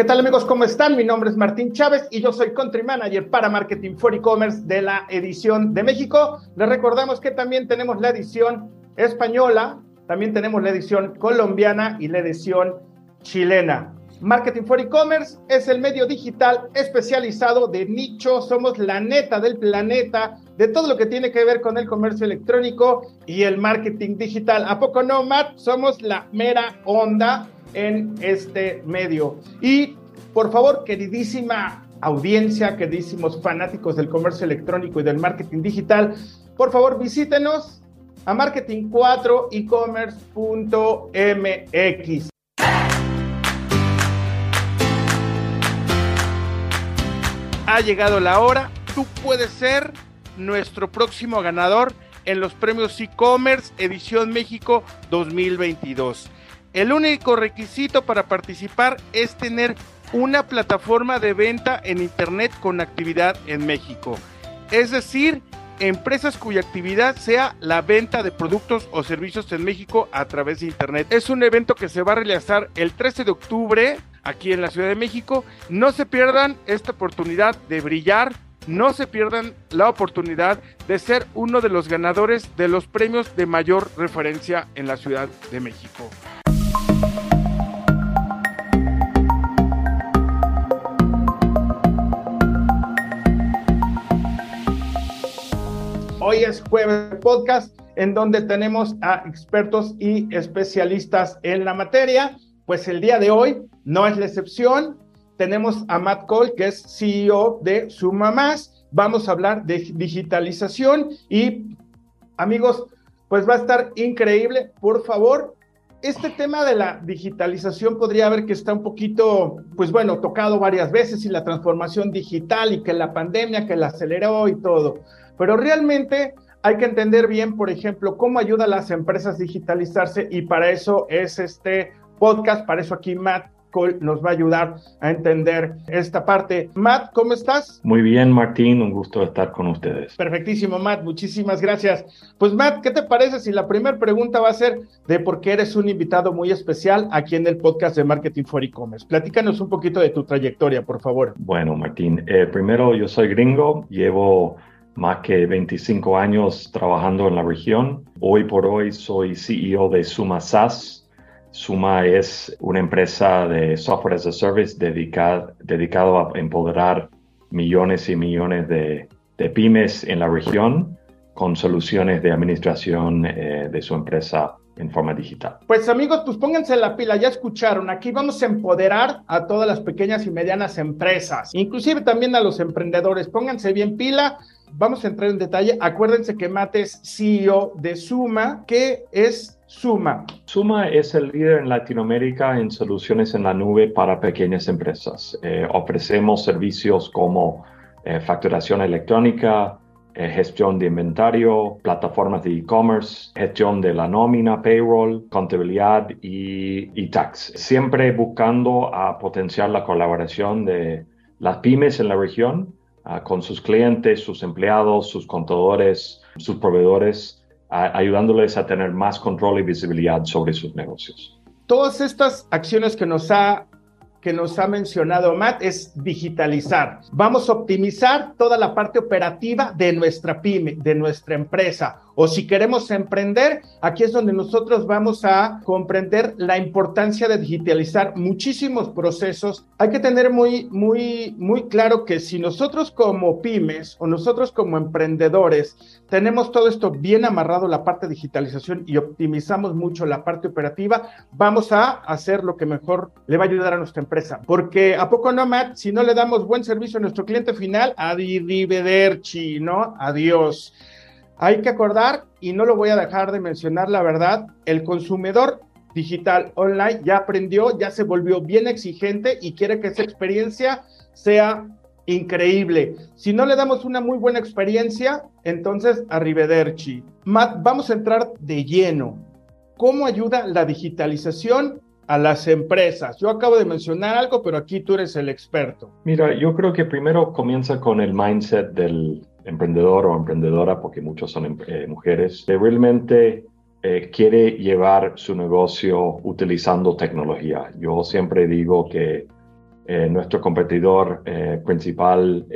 ¿Qué tal amigos? ¿Cómo están? Mi nombre es Martín Chávez y yo soy Country Manager para Marketing for E-Commerce de la edición de México. Les recordamos que también tenemos la edición española, también tenemos la edición colombiana y la edición chilena. Marketing for E-Commerce es el medio digital especializado de nicho. Somos la neta del planeta de todo lo que tiene que ver con el comercio electrónico y el marketing digital. ¿A poco no, Matt? Somos la mera onda en este medio. Y por favor, queridísima audiencia, queridísimos fanáticos del comercio electrónico y del marketing digital, por favor visítenos a marketing4ecommerce.mx. Ha llegado la hora, tú puedes ser nuestro próximo ganador en los premios e-commerce edición México 2022. El único requisito para participar es tener una plataforma de venta en Internet con actividad en México. Es decir, empresas cuya actividad sea la venta de productos o servicios en México a través de Internet. Es un evento que se va a realizar el 13 de octubre aquí en la Ciudad de México. No se pierdan esta oportunidad de brillar. No se pierdan la oportunidad de ser uno de los ganadores de los premios de mayor referencia en la Ciudad de México. Hoy es jueves podcast en donde tenemos a expertos y especialistas en la materia. Pues el día de hoy no es la excepción. Tenemos a Matt Cole, que es CEO de Suma Más. Vamos a hablar de digitalización y amigos, pues va a estar increíble. Por favor, este tema de la digitalización podría ver que está un poquito, pues bueno, tocado varias veces y la transformación digital y que la pandemia que la aceleró y todo. Pero realmente hay que entender bien, por ejemplo, cómo ayuda a las empresas a digitalizarse y para eso es este podcast, para eso aquí Matt Cole nos va a ayudar a entender esta parte. Matt, ¿cómo estás? Muy bien, Martín, un gusto estar con ustedes. Perfectísimo, Matt, muchísimas gracias. Pues Matt, ¿qué te parece si la primera pregunta va a ser de por qué eres un invitado muy especial aquí en el podcast de Marketing for E-Commerce? Platícanos un poquito de tu trayectoria, por favor. Bueno, Martín, eh, primero yo soy gringo, llevo más que 25 años trabajando en la región. Hoy por hoy soy CEO de Suma SaaS. Suma es una empresa de software as a service dedicado, dedicado a empoderar millones y millones de, pymes en la región con soluciones de administración eh, de su empresa en forma digital. Pues amigos, pues pónganse la pila, ya escucharon, aquí vamos a empoderar a todas las pequeñas y medianas empresas, inclusive también a los emprendedores, pónganse bien pila, vamos a entrar en detalle. Acuérdense que Mate es CEO de Suma. ¿Qué es Suma? Suma es el líder en Latinoamérica en soluciones en la nube para pequeñas empresas. Eh, ofrecemos servicios como eh, facturación electrónica, eh, gestión de inventario, plataformas de e-commerce, gestión de la nómina, payroll, contabilidad y, y tax. Siempre buscando a potenciar la colaboración de las pymes en la región Ah, con sus clientes, sus empleados, sus contadores, sus proveedores, ayudándoles a tener más control y visibilidad sobre sus negocios. Todas estas acciones que nos ha que nos ha mencionado Matt es digitalizar. Vamos a optimizar toda la parte operativa de nuestra pyme, de nuestra empresa o si queremos emprender, aquí es donde nosotros vamos a comprender la importancia de digitalizar muchísimos procesos. Hay que tener muy, muy, muy claro que si nosotros como pymes o nosotros como emprendedores tenemos todo esto bien amarrado, la parte de digitalización y optimizamos mucho la parte operativa, vamos a hacer lo que mejor le va a ayudar a nuestra empresa. Porque a poco no, Matt, si no le damos buen servicio a nuestro cliente final, ¿no? Adiós. Hay que acordar, y no lo voy a dejar de mencionar, la verdad, el consumidor digital online ya aprendió, ya se volvió bien exigente y quiere que esa experiencia sea increíble. Si no le damos una muy buena experiencia, entonces arrivederci. Matt, vamos a entrar de lleno. ¿Cómo ayuda la digitalización a las empresas? Yo acabo de mencionar algo, pero aquí tú eres el experto. Mira, yo creo que primero comienza con el mindset del, emprendedor o emprendedora, porque muchos son eh, mujeres, que realmente eh, quiere llevar su negocio utilizando tecnología. Yo siempre digo que eh, nuestro competidor eh, principal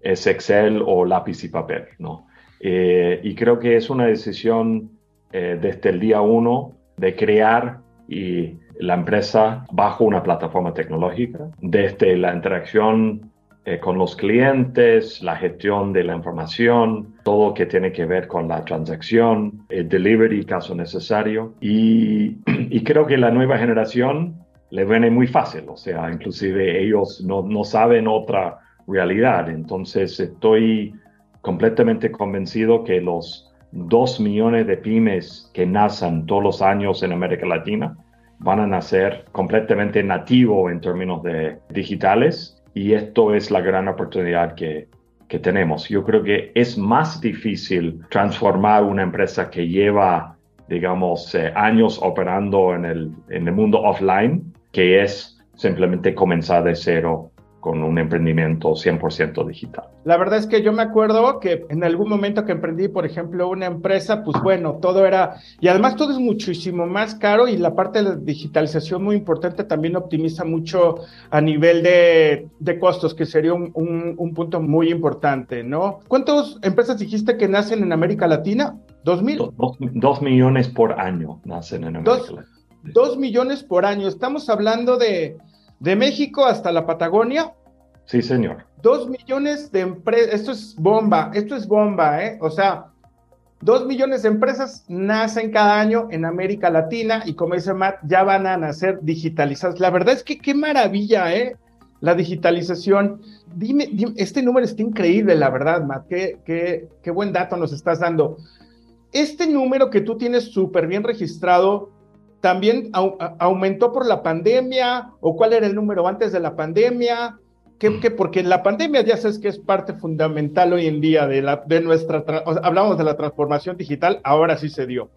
es Excel o lápiz y papel, ¿no? y creo que es una decisión desde el día uno de crear y la empresa bajo una plataforma tecnológica, desde la interacción eh, con los clientes, la gestión de la información, todo que tiene que ver con la transacción, el delivery caso necesario. Y, y creo que la nueva generación le viene muy fácil, o sea, inclusive ellos no, no saben otra realidad. Entonces estoy completamente convencido que los dos millones de pymes que nacen todos los años en América Latina van a nacer completamente nativo en términos de digitales y esto es la gran oportunidad que, que tenemos. Yo creo que es más difícil transformar una empresa que lleva, digamos, eh, años operando en el, en el mundo offline, que es simplemente comenzar de cero con un emprendimiento 100% digital. La verdad es que yo me acuerdo que en algún momento que emprendí, por ejemplo, una empresa, pues bueno, todo era, y además todo es muchísimo más caro y la parte de la digitalización muy importante también optimiza mucho a nivel de, de costos, que sería un, un, punto muy importante, ¿no? ¿Cuántas empresas dijiste que nacen en América Latina? ¿Dos mil? Dos, millones por año nacen en América Latina. Dos millones por año. Estamos hablando de de México hasta la Patagonia. Sí, señor. Dos millones de empresas, esto es bomba, esto es bomba, ¿eh? O sea, dos millones de empresas nacen cada año en América Latina y como dice Matt, ya van a nacer digitalizadas. La verdad es que qué maravilla, ¿eh? La digitalización. Dime, este número está increíble, la verdad, Matt, qué, qué, qué buen dato nos estás dando. Este número que tú tienes súper bien registrado, también aumentó por la pandemia o cuál era el número antes de la pandemia. Que, mm. porque la pandemia ya sabes que es parte fundamental hoy en día de, la, de nuestra, hablamos de la transformación digital, ahora sí se dio.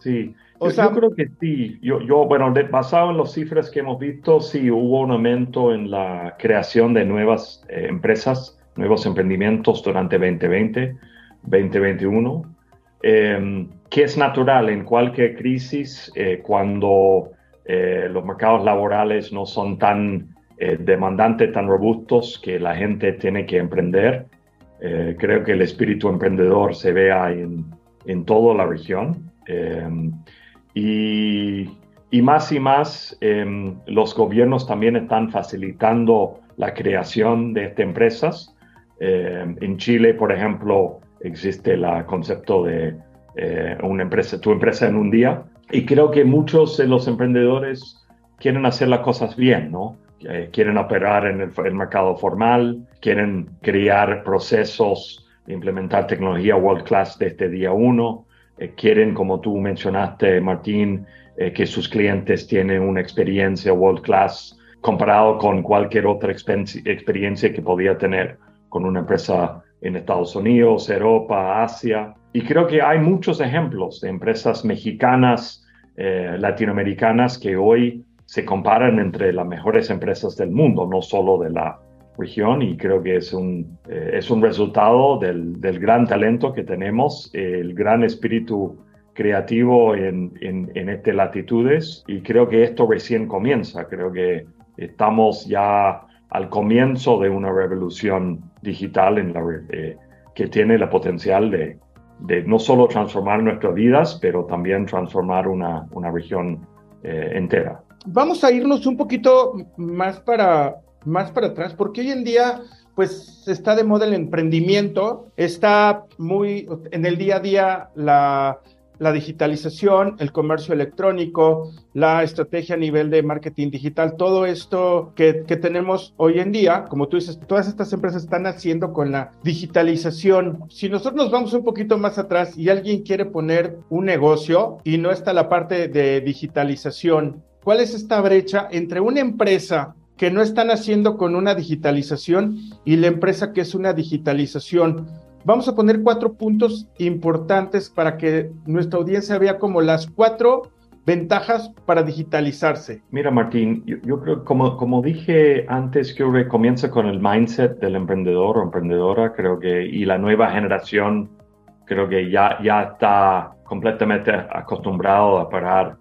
Sí, o sea, yo creo que sí. Yo, yo bueno, basado en las cifras que hemos visto, sí hubo un aumento en la creación de nuevas eh, empresas, nuevos emprendimientos durante 2020, 2021. Em, que es natural en cualquier crisis eh, cuando eh, los mercados laborales no son tan eh, demandantes, tan robustos que la gente tiene que emprender. creo que el espíritu emprendedor se vea en, en toda la región. Em, y, y, más y más em, los gobiernos también están facilitando la creación de estas empresas. en Chile, por ejemplo, existe el concepto de eh, una empresa, tu empresa en un día. Y creo que muchos de los emprendedores quieren hacer las cosas bien, ¿no? Eh, quieren operar en el, mercado formal, quieren crear procesos, implementar tecnología world class desde día uno, eh, quieren, como tú mencionaste, Martín, que sus clientes tienen una experiencia world class comparado con cualquier otra experiencia que podía tener con una empresa en Estados Unidos, Europa, Asia. Y creo que hay muchos ejemplos de empresas mexicanas, eh, latinoamericanas que hoy se comparan entre las mejores empresas del mundo, no solo de la región. Y creo que es un, eh, es un resultado del, del, gran talento que tenemos, el gran espíritu creativo en, en, en estas latitudes. Y creo que esto recién comienza. Creo que estamos ya al comienzo de una revolución digital en la, eh, que tiene la potencial de, no solo transformar nuestras vidas, pero también transformar una, una región eh, entera. Vamos a irnos un poquito más para, más para atrás, porque hoy en día pues está de moda el emprendimiento, está muy en el día a día la, la digitalización, el comercio electrónico, la estrategia a nivel de marketing digital, todo esto que, tenemos hoy en día, como tú dices, todas estas empresas están haciendo con la digitalización. Si nosotros nos vamos un poquito más atrás y alguien quiere poner un negocio y no está la parte de digitalización, ¿cuál es esta brecha entre una empresa que no están haciendo con una digitalización y la empresa que es una digitalización? Vamos a poner cuatro puntos importantes para que nuestra audiencia vea como las cuatro ventajas para digitalizarse. Mira, Martín, yo, creo, como, como dije antes, que comienza con el mindset del emprendedor o emprendedora, creo que, y la nueva generación, creo que ya, ya está completamente acostumbrado a operar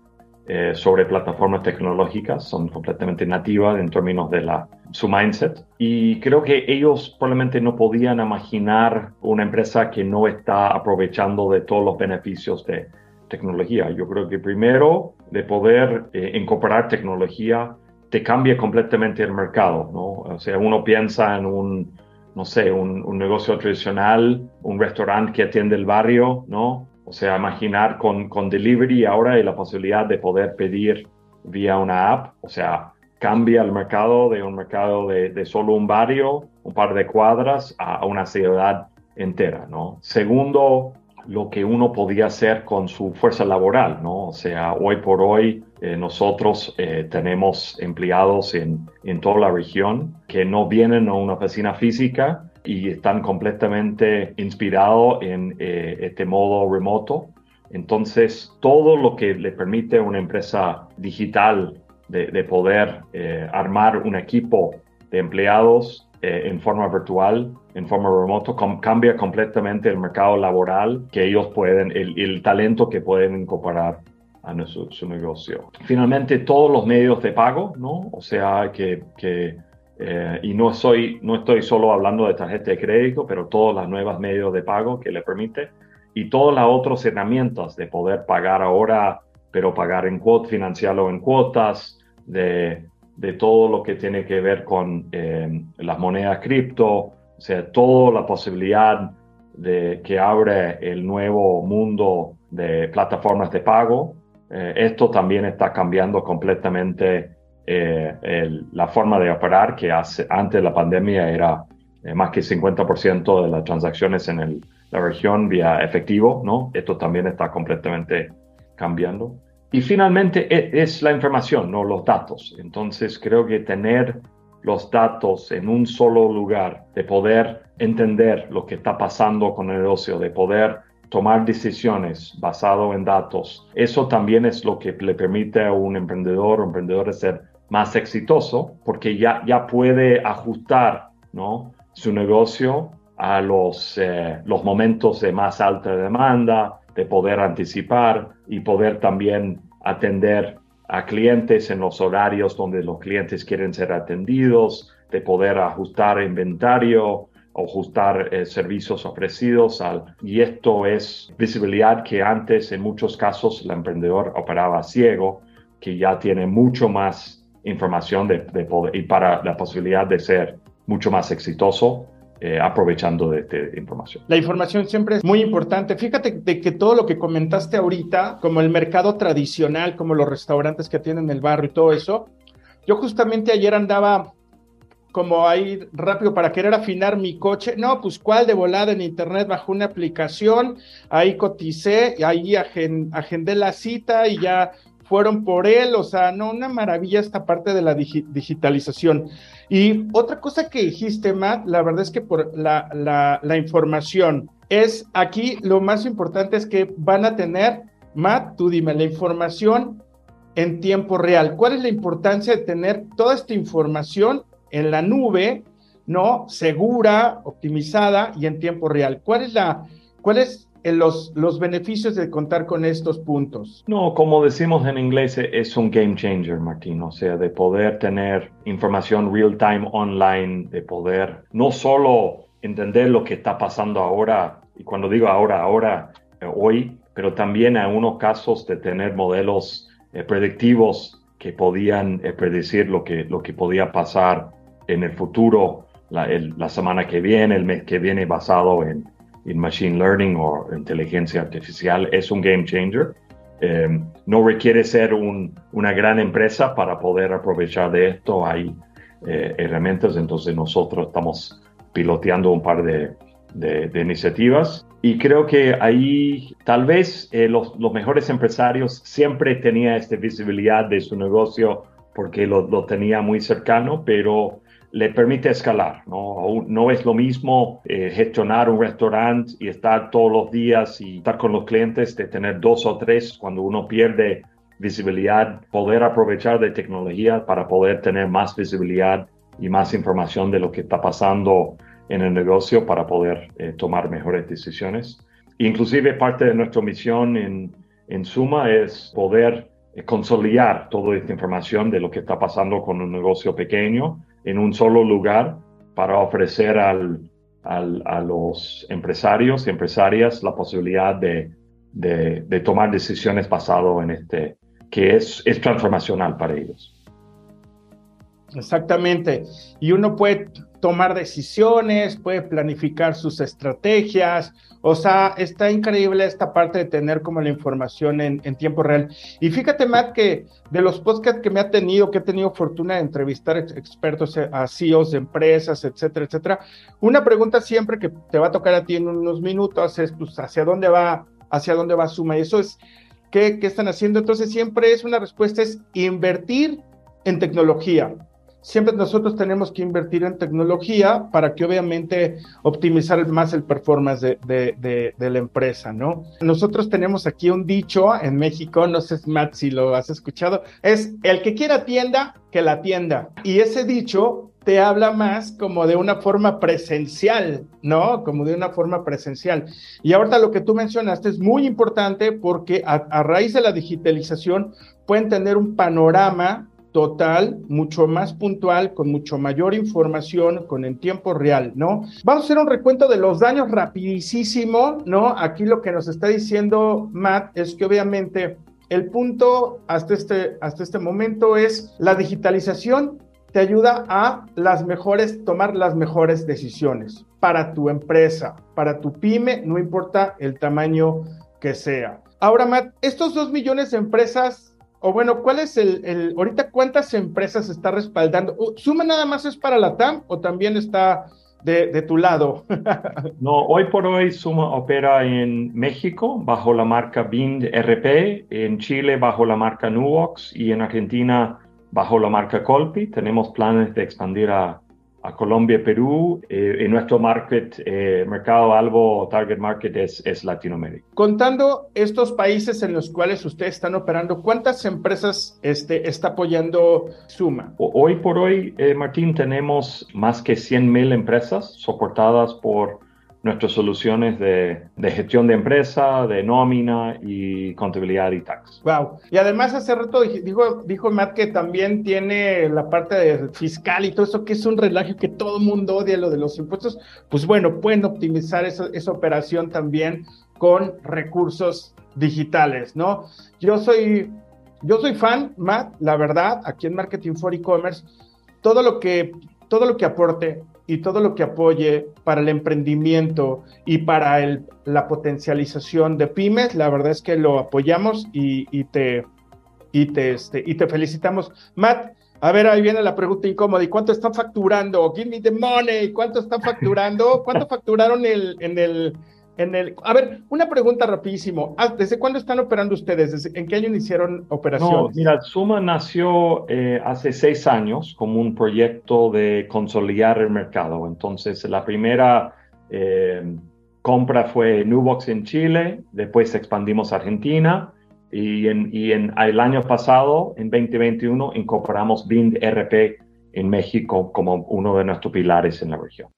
eh, sobre plataformas tecnológicas, son completamente nativas en términos de la, su mindset. Y creo que ellos probablemente no podían imaginar una empresa que no está aprovechando de todos los beneficios de tecnología. Yo creo que primero, de poder eh, incorporar tecnología, te cambia completamente el mercado, ¿no? O sea, uno piensa en un, no sé, un, un negocio tradicional, un restaurante que atiende el barrio, ¿no? O sea, imaginar con, con delivery ahora y la posibilidad de poder pedir vía una app, o sea, cambia el mercado de un mercado de, de solo un barrio, un par de cuadras, a, una ciudad entera, ¿no? Segundo, lo que uno podía hacer con su fuerza laboral, ¿no? O sea, hoy por hoy eh, nosotros eh, tenemos empleados en, en toda la región que no vienen a una oficina física, y están completamente inspirados en eh, este modo remoto. Entonces, todo lo que le permite a una empresa digital de, poder eh, armar un equipo de empleados eh, en forma virtual, en forma remoto, cambia completamente el mercado laboral que ellos pueden, el, el talento que pueden incorporar a su, su, negocio. Finalmente, todos los medios de pago, ¿no? O sea, que, que eh, y no, soy, no estoy solo hablando de tarjeta de crédito, pero todas las nuevas medios de pago que le permite y todas las otras herramientas de poder pagar ahora, pero pagar en cuotas, financiarlo en cuotas, de, de, todo lo que tiene que ver con eh, las monedas cripto, o sea, toda la posibilidad de que abre el nuevo mundo de plataformas de pago. Eh, esto también está cambiando completamente eh, la forma de operar que hace, antes de la pandemia era eh, más que 50% de las transacciones en el, la región vía efectivo, ¿no? Esto también está completamente cambiando. Y finalmente e, es, la información, no los datos. Entonces creo que tener los datos en un solo lugar, de poder entender lo que está pasando con el negocio, de poder tomar decisiones basado en datos, eso también es lo que le permite a un emprendedor o emprendedor ser más exitoso porque ya, ya puede ajustar ¿no? su negocio a los, eh, los momentos de más alta demanda, de poder anticipar y poder también atender a clientes en los horarios donde los clientes quieren ser atendidos, de poder ajustar inventario, ajustar eh, servicios ofrecidos. Al, y esto es visibilidad que antes en muchos casos el emprendedor operaba ciego, que ya tiene mucho más información de, poder, y para la posibilidad de ser mucho más exitoso eh, aprovechando de esta información. La información siempre es muy importante. Fíjate de que todo lo que comentaste ahorita, como el mercado tradicional, como los restaurantes que tienen el barrio y todo eso, yo justamente ayer andaba como ahí rápido para querer afinar mi coche. No, pues cuál de volada en internet bajo una aplicación, ahí coticé, ahí agendé la cita y ya fueron por él, o sea, no, una maravilla esta parte de la digitalización. Y otra cosa que dijiste, Matt, la verdad es que por la, la, información es aquí lo más importante es que van a tener, Matt, tú dime, la información en tiempo real. ¿Cuál es la importancia de tener toda esta información en la nube, no segura, optimizada y en tiempo real? ¿Cuál es la, cuál es los, los beneficios de contar con estos puntos? No, como decimos en inglés, es un game changer, Martín. O sea, de poder tener información real time online, de poder no solo entender lo que está pasando ahora, y cuando digo ahora, ahora, eh, hoy, pero también en unos casos de tener modelos eh, predictivos que podían eh, predecir lo que, lo que podía pasar en el futuro, la semana que viene, el mes que viene, basado en, en machine learning o inteligencia artificial es un game changer. Em, no requiere ser una gran empresa para poder aprovechar de esto. Hay eh, herramientas, entonces nosotros estamos piloteando un par de, de, iniciativas y creo que ahí tal vez eh, los, los, mejores empresarios siempre tenían esta visibilidad de su negocio porque lo, lo tenía muy cercano, pero le permite escalar. No, no es lo mismo eh, gestionar un restaurante y estar todos los días y estar con los clientes de tener dos o tres cuando uno pierde visibilidad, poder aprovechar de tecnología para poder tener más visibilidad y más información de lo que está pasando en el negocio para poder eh, tomar mejores decisiones. Inclusive parte de nuestra misión en, en Suma es poder eh, consolidar toda esta información de lo que está pasando con un negocio pequeño en un solo lugar para ofrecer al, a los empresarios y empresarias la posibilidad de, de, tomar decisiones basado en este, que es, es transformacional para ellos. Exactamente. Y uno puede tomar decisiones, puede planificar sus estrategias. O sea, está increíble esta parte de tener como la información en, tiempo real. Y fíjate, Matt, que de los podcasts que me ha tenido, que he tenido fortuna de entrevistar expertos eh, a CEOs de empresas, etcétera, etcétera, una pregunta siempre que te va a tocar a ti en unos minutos es, pues, ¿hacia dónde va, hacia dónde va Suma? Y eso es, ¿qué, qué están haciendo? Entonces, siempre es una respuesta, es invertir en tecnología siempre nosotros tenemos que invertir en tecnología para que obviamente optimizar más el performance de, la empresa, ¿no? Nosotros tenemos aquí un dicho en México, no sé, Matt, si lo has escuchado, es el que quiera tienda, que la tienda. Y ese dicho te habla más como de una forma presencial, ¿no? Como de una forma presencial. Y ahorita lo que tú mencionaste es muy importante porque a raíz de la digitalización pueden tener un panorama total, mucho más puntual, con mucho mayor información, con en tiempo real, ¿no? Vamos a hacer un recuento de los daños rapidísimo, ¿no? Aquí lo que nos está diciendo Matt es que obviamente el punto hasta este, hasta este momento es la digitalización te ayuda a las mejores, tomar las mejores decisiones para tu empresa, para tu pyme, no importa el tamaño que sea. Ahora, Matt, estos dos millones de empresas o bueno, ¿cuál es el, ahorita cuántas empresas está respaldando? ¿Suma nada más es para la TAM o también está de, tu lado? no, hoy por hoy Suma opera en México bajo la marca Bind RP, en Chile bajo la marca Nuvox y en Argentina bajo la marca Colpi. Tenemos planes de expandir a, a Colombia, Perú. Eh, en nuestro market, eh, mercado algo, target market es, es Latinoamérica. Contando estos países en los cuales ustedes están operando, ¿cuántas empresas este, está apoyando Suma? Hoy por hoy, eh, Martín, tenemos más que 100 mil empresas soportadas por nuestras soluciones de, gestión de empresa, de nómina y contabilidad y tax. Wow. Y además hace rato dijo, dijo Matt que también tiene la parte de fiscal y todo eso, que es un relajo que todo mundo odia lo de los impuestos. Pues bueno, pueden optimizar esa, esa operación también con recursos digitales, ¿no? Yo soy, yo soy fan, Matt, la verdad, aquí en Marketing for E-Commerce, todo lo que, todo lo que aporte y todo lo que apoye para el emprendimiento y para el, la potencialización de pymes, la verdad es que lo apoyamos y, te, y, te, este, y te felicitamos. Matt, a ver, ahí viene la pregunta incómoda. ¿Y cuánto están facturando? Give me the money. ¿Cuánto están facturando? ¿Cuánto facturaron el, en el el, a ver, una pregunta rapidísimo. Ah, ¿Desde cuándo están operando ustedes? ¿En qué año iniciaron operaciones? No, mira, Suma nació eh, hace seis años como un proyecto de consolidar el mercado. Entonces, la primera eh, compra fue Nubox en Chile, después expandimos a Argentina y, en, y en, el año pasado, en 2021, incorporamos Bind RP en México como uno de nuestros pilares en la región.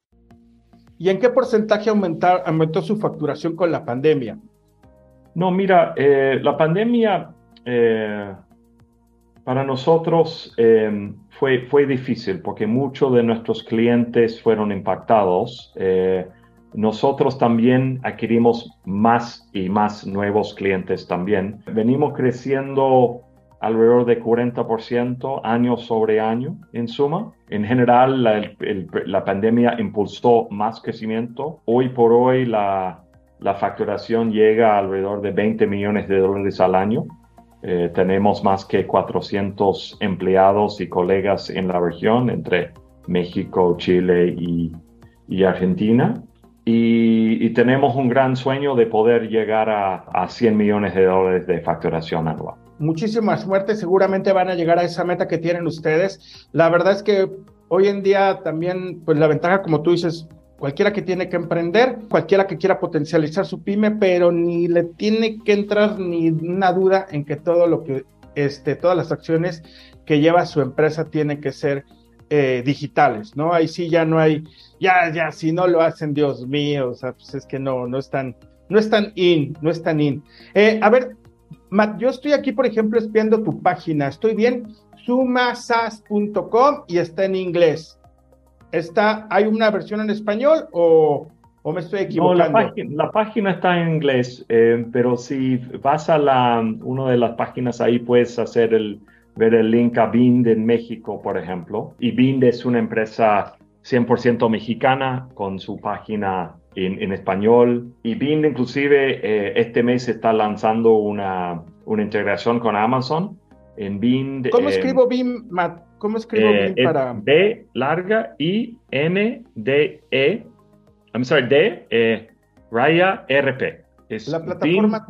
¿Y en qué porcentaje aumentó su facturación con la pandemia? No, mira, eh, la pandemia eh, para nosotros eh, fue, fue difícil porque muchos de nuestros clientes fueron impactados. nosotros también adquirimos más y más nuevos clientes también. Venimos creciendo alrededor de 40% año sobre año en suma. En general, la, pandemia impulsó más crecimiento. Hoy por hoy, la, facturación llega a alrededor de 20 millones de dólares al año. Eh, tenemos más que 400 empleados y colegas en la región, entre México, Chile y, Argentina. Y, tenemos un gran sueño de poder llegar a, a 100 millones de dólares de facturación anual muchísimas suertes, seguramente van a llegar a esa meta que tienen ustedes. La verdad es que hoy en día también, pues la ventaja, como tú dices, cualquiera que tiene que emprender, cualquiera que quiera potencializar su pyme, pero ni le tiene que entrar ni una duda en que todo lo que, este, todas las acciones que lleva su empresa tienen que ser eh, digitales, ¿no? Ahí sí ya no hay, ya, ya, si no lo hacen, Dios mío, o sea, pues es que no, no están, no están in, no están in. Eh, a ver, Matt, yo estoy aquí, por ejemplo, espiando tu página. ¿Estoy bien? sumasas.com y está en inglés. Está, ¿Hay una versión en español o, o me estoy equivocando? No, la, página, la página está en inglés, eh, pero si vas a la, una de las páginas ahí puedes hacer el, ver el link a Bind en México, por ejemplo. Y Bind es una empresa 100% mexicana con su página en, en español. Y Bind inclusive eh, este mes está lanzando una, una integración con Amazon. En Bind, ¿Cómo escribo Bind, Matt? ¿Cómo escribo eh, Bind para...? B larga I N D E. I'm sorry, D eh, raya RP. Es La plataforma.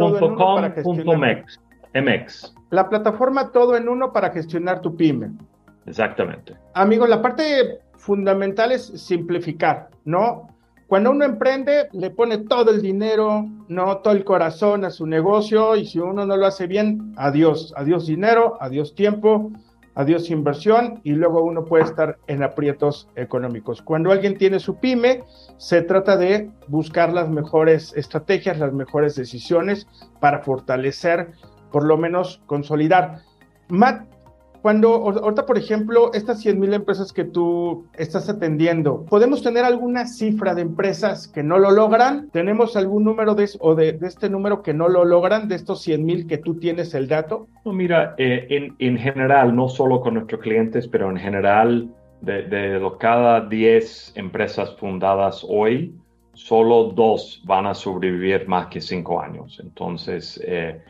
MX. La plataforma todo en uno para gestionar tu pyme. Exactamente. Amigo, la parte fundamental es simplificar, ¿no? Cuando uno emprende, le pone todo el dinero, no todo el corazón a su negocio y si uno no lo hace bien, adiós, adiós dinero, adiós tiempo, adiós inversión y luego uno puede estar en aprietos económicos. Cuando alguien tiene su pyme, se trata de buscar las mejores estrategias, las mejores decisiones para fortalecer, por lo menos consolidar. Matt, cuando ahorita, por ejemplo, estas 100 mil empresas que tú estás atendiendo, ¿podemos tener alguna cifra de empresas que no lo logran? ¿Tenemos algún número de, o de, de este número que no lo logran, de estos 100 mil que tú tienes el dato? No, mira, eh, en, en, general, no solo con nuestros clientes, pero en general, de, de los cada 10 empresas fundadas hoy, solo dos van a sobrevivir más que cinco años. Entonces, eh,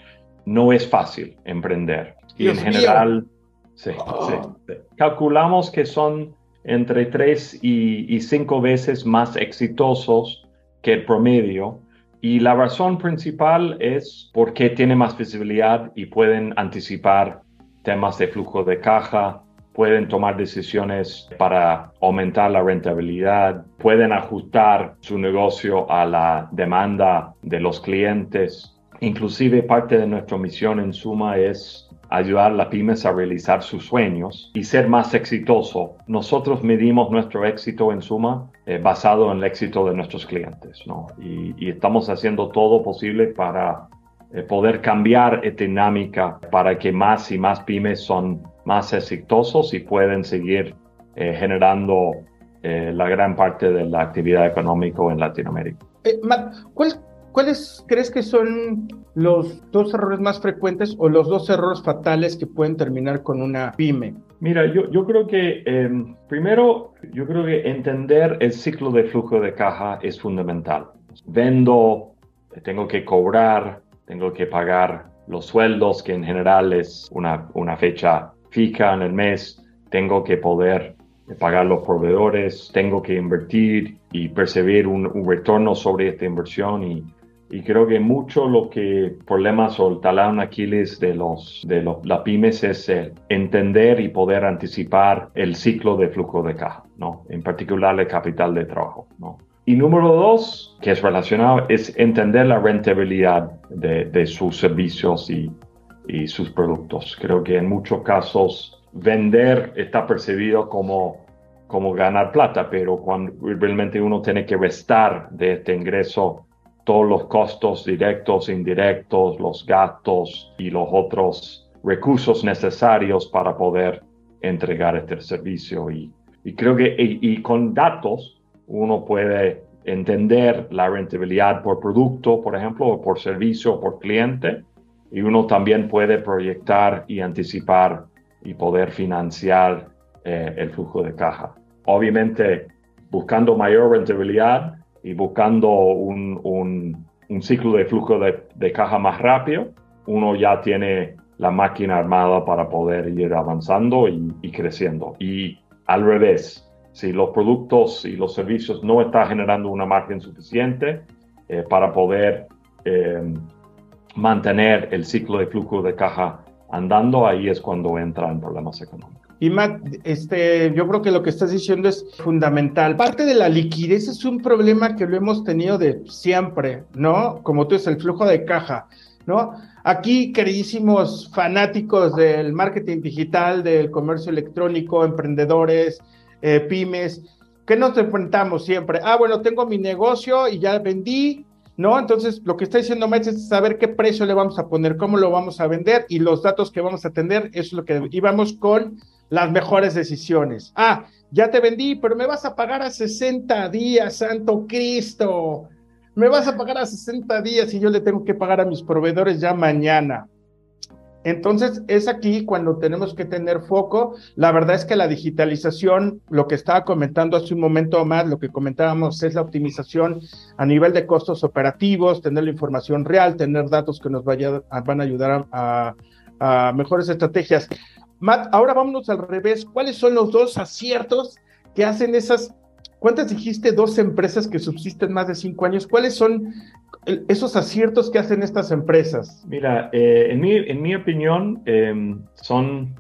no es fácil emprender. Y Dios en general... mío. Sí, sí, sí. Calculamos que son entre tres y, y, cinco veces más exitosos que el promedio. Y la razón principal es porque tienen más visibilidad y pueden anticipar temas de flujo de caja, pueden tomar decisiones para aumentar la rentabilidad, pueden ajustar su negocio a la demanda de los clientes. Inclusive parte de nuestra misión en Suma es ayudar a las pymes a realizar sus sueños y ser más exitoso. Nosotros medimos nuestro éxito en suma eh, basado en el éxito de nuestros clientes, ¿no? Y, y estamos haciendo todo posible para eh, poder cambiar esta dinámica para que más y más pymes son más exitosos y pueden seguir eh, generando la gran parte de la actividad económica en Latinoamérica. Matt, ¿cuál, ¿Cuáles crees que son los dos errores más frecuentes o los dos errores fatales que pueden terminar con una pyme? Mira, yo, yo creo que eh, primero, yo creo que entender el ciclo de flujo de caja es fundamental. Vendo, tengo que cobrar, tengo que pagar los sueldos, que en general es una, una fecha fija en el mes, tengo que poder pagar los proveedores, tengo que invertir y percibir un, un retorno sobre esta inversión y y creo que mucho lo que problemas o el talón Aquiles de los de los, las pymes es eh, entender y poder anticipar el ciclo de flujo de caja, ¿no? En particular el capital de trabajo, ¿no? Y número dos, que es relacionado, es entender la rentabilidad de, de sus servicios y, y sus productos. Creo que en muchos casos vender está percibido como como ganar plata, pero cuando realmente uno tiene que restar de este ingreso todos los costos directos, indirectos, los gastos y los otros recursos necesarios para poder entregar este servicio. Y, y creo que y, y, con datos uno puede entender la rentabilidad por producto, por ejemplo, o por servicio, o por cliente, y uno también puede proyectar y anticipar y poder financiar eh, el flujo de caja. Obviamente, buscando mayor rentabilidad, y buscando un, un, ciclo de flujo de, de, caja más rápido, uno ya tiene la máquina armada para poder ir avanzando y, y, creciendo. Y al revés, si los productos y los servicios no están generando una margen suficiente eh, para poder eh, mantener el ciclo de flujo de caja andando, ahí es cuando entran problemas económicos. Y Matt, este, yo creo que lo que estás diciendo es fundamental. Parte de la liquidez es un problema que lo hemos tenido de siempre, ¿no? Como tú dices, el flujo de caja, ¿no? Aquí, queridísimos fanáticos del marketing digital, del comercio electrónico, emprendedores, eh, pymes, ¿qué nos enfrentamos siempre? Ah, bueno, tengo mi negocio y ya vendí, ¿no? Entonces, lo que está diciendo Matt es saber qué precio le vamos a poner, cómo lo vamos a vender y los datos que vamos a tener, eso es lo que íbamos con las mejores decisiones. Ah, ya te vendí, pero me vas a pagar a 60 días, Santo Cristo. Me vas a pagar a 60 días y yo le tengo que pagar a mis proveedores ya mañana. Entonces, es aquí cuando tenemos que tener foco. La verdad es que la digitalización, lo que estaba comentando hace un momento más, lo que comentábamos es la optimización a nivel de costos operativos, tener la información real, tener datos que nos vaya, van a ayudar a, a mejores estrategias. Matt, ahora vámonos al revés. ¿Cuáles son los dos aciertos que hacen esas ¿Cuántas dijiste dos empresas que subsisten más de cinco años? ¿Cuáles son esos aciertos que hacen estas empresas? Mira, eh, en, mi, en, mi, opinión, em, son,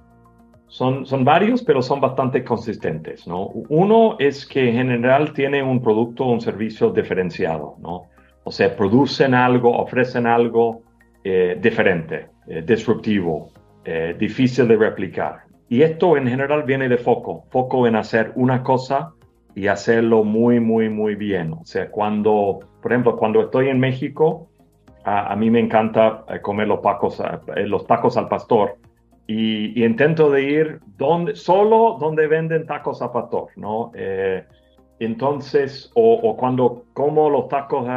son, son varios, pero son bastante consistentes. ¿no? Uno es que en general tiene un producto o un servicio diferenciado. ¿no? O sea, producen algo, ofrecen algo eh, diferente, eh, difícil de replicar. Y esto en general viene de foco, foco en hacer una cosa y hacerlo muy, muy, muy bien. O sea, cuando, por ejemplo, cuando estoy en México, a, mí me encanta eh, comer los tacos, eh, los tacos al pastor y, intento de ir donde, solo donde venden tacos al pastor, ¿no? Eh, entonces, o, cuando como los tacos,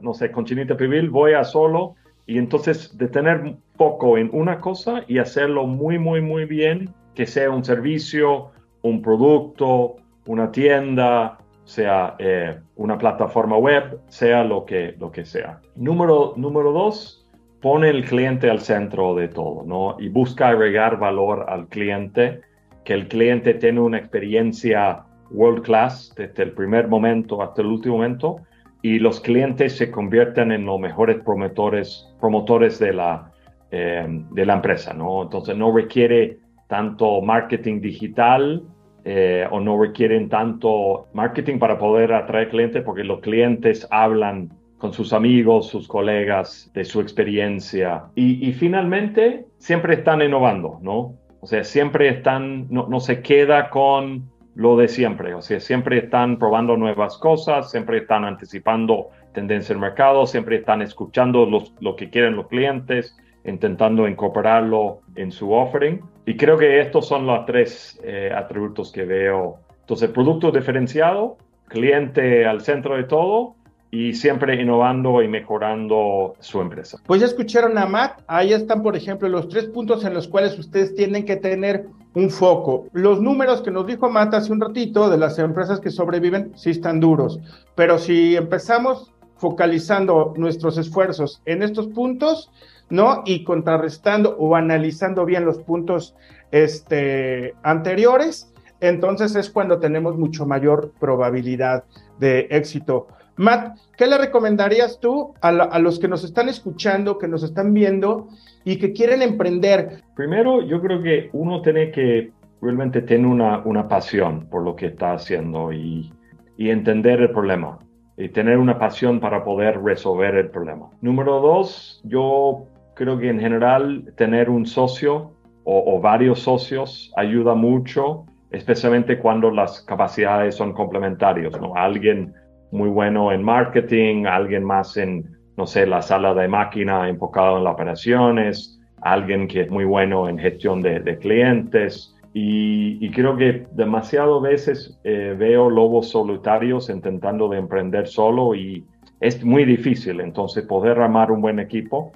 no sé, con chinita pibil, voy a solo y entonces de tener poco en una cosa y hacerlo muy, muy, muy bien, que sea un servicio, un producto, una tienda, sea eh, una plataforma web, sea lo que, lo que sea. Número, número dos, pone el cliente al centro de todo, ¿no? Y busca agregar valor al cliente, que el cliente tenga una experiencia world class desde el primer momento hasta el último momento y los clientes se convierten en los mejores promotores, promotores de, la, eh, de la empresa, ¿no? Entonces no requiere tanto marketing digital, eh, o no requieren tanto marketing para poder atraer clientes porque los clientes hablan con sus amigos, sus colegas, de su experiencia. Y, finalmente, siempre están innovando, ¿no? O sea, siempre están, no, no, se queda con lo de siempre, o sea, siempre están probando nuevas cosas, siempre están anticipando tendencias del mercado, siempre están escuchando los, lo que quieren los clientes, intentando incorporarlo en su offering. Y creo que estos son los tres eh, atributos que veo. Entonces, producto diferenciado, cliente al centro de todo y siempre innovando y mejorando su empresa. Pues ya escucharon a Matt, ahí están, por ejemplo, los tres puntos en los cuales ustedes tienen que tener un foco. Los números que nos dijo Matt hace un ratito de las empresas que sobreviven sí están duros, pero si empezamos focalizando nuestros esfuerzos en estos puntos, ¿no? Y contrarrestando o analizando bien los puntos este, anteriores, entonces es cuando tenemos mucho mayor probabilidad de éxito. Matt, ¿qué le recomendarías tú a, los que nos están escuchando, que nos están viendo y que quieren emprender? Primero, yo creo que uno tiene que realmente tener una, una pasión por lo que está haciendo y, entender el problema y tener una pasión para poder resolver el problema. Número dos, yo creo que en general tener un socio o, varios socios ayuda mucho, especialmente cuando las capacidades son complementarias, ¿no? Alguien muy bueno en marketing, alguien más en, no sé, la sala de máquina enfocado en las operaciones, alguien que es muy bueno en gestión de, clientes. Y, creo que demasiado veces eh, veo lobos solitarios intentando de emprender solo y es muy difícil. Entonces, poder armar un buen equipo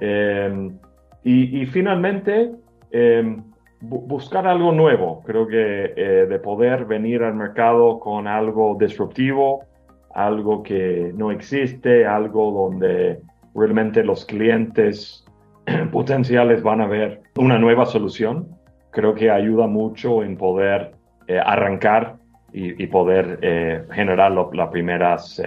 Em, y, finalmente, em, buscar algo nuevo. Creo que eh, de poder venir al mercado con algo disruptivo, algo que no existe, algo donde realmente los clientes potenciales van a ver una nueva solución, creo que ayuda mucho en poder eh, arrancar y, poder eh, generar las primeras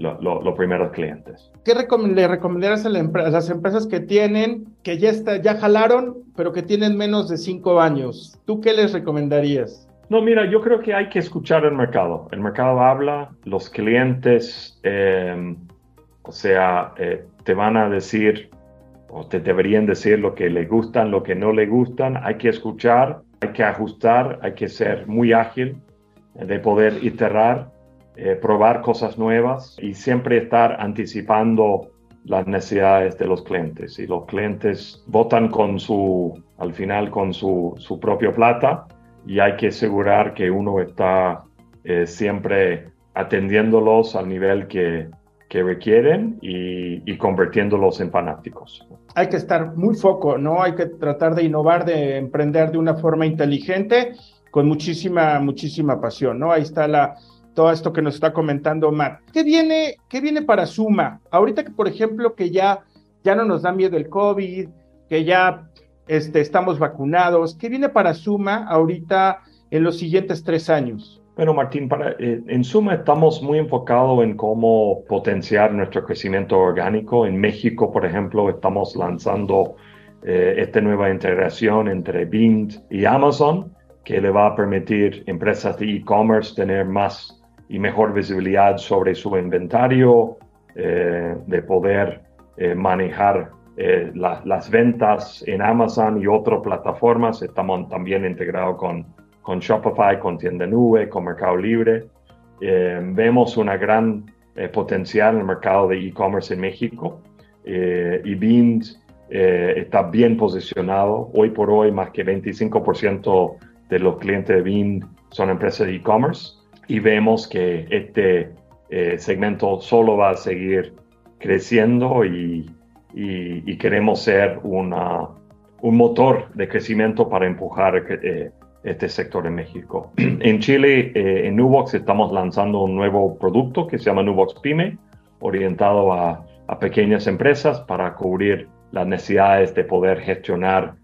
los primeros clientes. ¿Qué le recomendarías a, las empresas que tienen, que ya, está, ya jalaron, pero que tienen menos de cinco años? ¿Tú qué les recomendarías? No, mira, yo creo que hay que escuchar el mercado. El mercado habla, los clientes, em, o sea, eh, te van a decir o te deberían decir lo que le gustan, lo que no le gustan. Hay que escuchar, hay que ajustar, hay que ser muy ágil de poder iterar eh, probar cosas nuevas y siempre estar anticipando las necesidades de los clientes. Y los clientes votan con su, al final con su, su propia plata y hay que asegurar que uno está eh, siempre atendiéndolos al nivel que, que requieren y, y, convirtiéndolos en fanáticos. Hay que estar muy foco, ¿no? Hay que tratar de innovar, de emprender de una forma inteligente, con muchísima, muchísima pasión, ¿no? Ahí está la, todo esto que nos está comentando Matt. ¿Qué viene, qué viene para Suma? Ahorita que, por ejemplo, que ya, ya no nos da miedo el COVID, que ya este, estamos vacunados, ¿qué viene para Suma ahorita en los siguientes tres años? Bueno, Martín, para, eh, en suma estamos muy enfocados en cómo potenciar nuestro crecimiento orgánico. En México, por ejemplo, estamos lanzando eh, esta nueva integración entre Bing y Amazon, que le va a permitir empresas de e-commerce tener más y mejor visibilidad sobre su inventario, eh, de poder manejar eh, las ventas en Amazon y otras plataformas. Estamos también integrados con, con Shopify, con Tienda Nube, con Mercado Libre. vemos una gran potencial en el mercado de e-commerce en México y Bean está bien posicionado. Hoy por hoy, más que 25% de los clientes de Bean son empresas de e-commerce y vemos que este eh, segmento solo va a seguir creciendo y, y, queremos ser una, un motor de crecimiento para empujar eh, este sector en México. En Chile, eh, en Nubox, estamos lanzando un nuevo producto que se llama Nubox Pyme, orientado a, pequeñas empresas para cubrir las necesidades de poder gestionar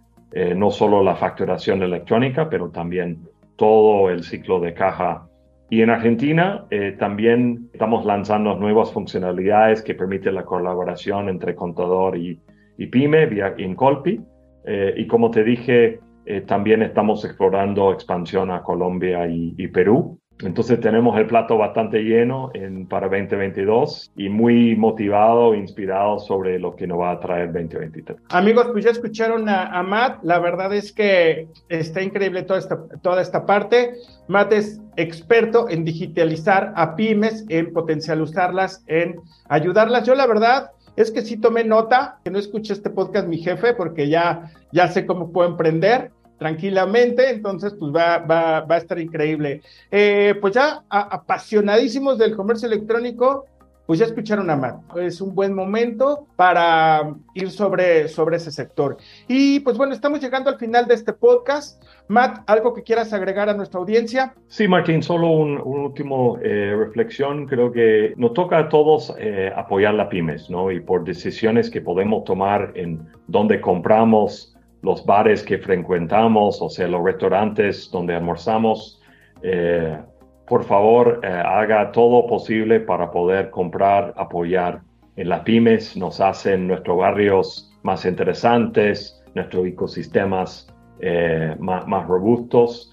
no solo la facturación electrónica, pero también todo el ciclo de caja y en Argentina eh, también estamos lanzando nuevas funcionalidades que permiten la colaboración entre contador y, y pyme vía Incolpi. Eh, y como te dije, eh, también estamos explorando expansión a Colombia y, y Perú. Entonces tenemos el plato bastante lleno en, para 2022 y muy motivado, inspirado sobre lo que nos va a traer 2023. Amigos, pues ya escucharon a, Matt. La verdad es que está increíble toda esta, toda esta parte. Matt es experto en digitalizar a pymes, en potencializarlas, en ayudarlas. Yo la verdad es que sí tomé nota, que no escuché este podcast mi jefe porque ya, ya sé cómo puedo emprender tranquilamente, entonces pues va, va, va a estar increíble. Eh, pues ya apasionadísimos del comercio electrónico, pues ya escucharon a Matt. Es un buen momento para ir sobre, sobre ese sector. Y pues bueno, estamos llegando al final de este podcast. Matt, ¿algo que quieras agregar a nuestra audiencia? Sí, Martín, solo un, último eh, reflexión. Creo que nos toca a todos eh, apoyar la pymes, ¿no? Y por decisiones que podemos tomar en dónde compramos, los bares que frecuentamos, o sea, los restaurantes donde almorzamos, eh, por favor, eh, haga todo posible para poder comprar, apoyar en las pymes, nos hacen nuestros barrios más interesantes, nuestros ecosistemas eh, más, robustos.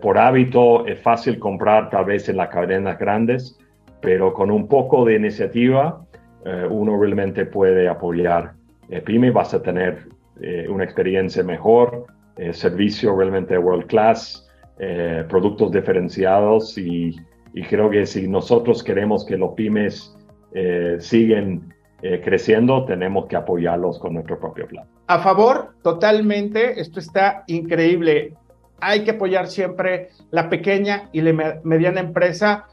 por hábito es fácil comprar tal vez en las cadenas grandes, pero con un poco de iniciativa uno realmente puede apoyar pyme, vas a tener eh, una experiencia mejor, eh, servicio realmente world class, eh, productos diferenciados y, creo que si nosotros queremos que los pymes siguen creciendo, tenemos que apoyarlos con nuestro propio plan. A favor, totalmente, esto está increíble. Hay que apoyar siempre la pequeña y la mediana empresa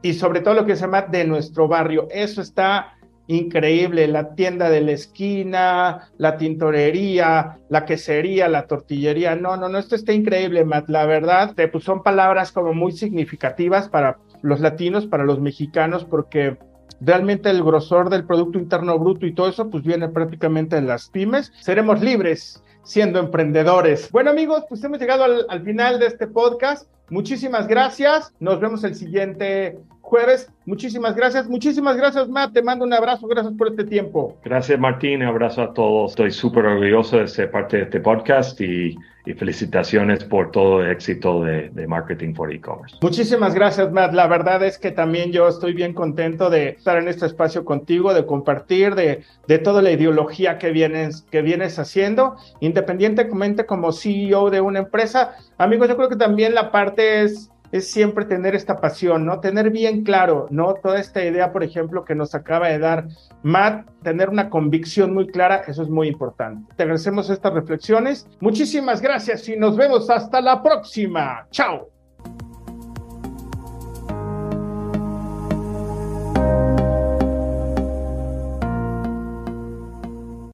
y sobre todo lo que se llama de nuestro barrio. Eso está increíble, la tienda de la esquina, la tintorería, la quesería, la tortillería. No, no, no, esto está increíble, Matt. La verdad, pues son palabras como muy significativas para los latinos, para los mexicanos, porque realmente el grosor del Producto Interno Bruto y todo eso, pues viene prácticamente en las pymes. Seremos libres siendo emprendedores. Bueno amigos, pues hemos llegado al, al final de este podcast. Muchísimas gracias. Nos vemos el siguiente jueves. Muchísimas gracias. Muchísimas gracias, Matt. Te mando un abrazo. Gracias por este tiempo. Gracias, Martín. Abrazo a todos. Estoy súper orgulloso de ser parte de este podcast y, felicitaciones por todo el éxito de, Marketing for E-Commerce. Muchísimas gracias, Matt. La verdad es que también yo estoy bien contento de estar en este espacio contigo, de compartir, de, de toda la ideología que vienes, que vienes haciendo, independientemente como CEO de una empresa. Amigos, yo creo que también la parte es es siempre tener esta pasión, ¿no? Tener bien claro, ¿no? Toda esta idea, por ejemplo, que nos acaba de dar Matt, tener una convicción muy clara, eso es muy importante. Te agradecemos estas reflexiones. Muchísimas gracias y nos vemos hasta la próxima. Chao.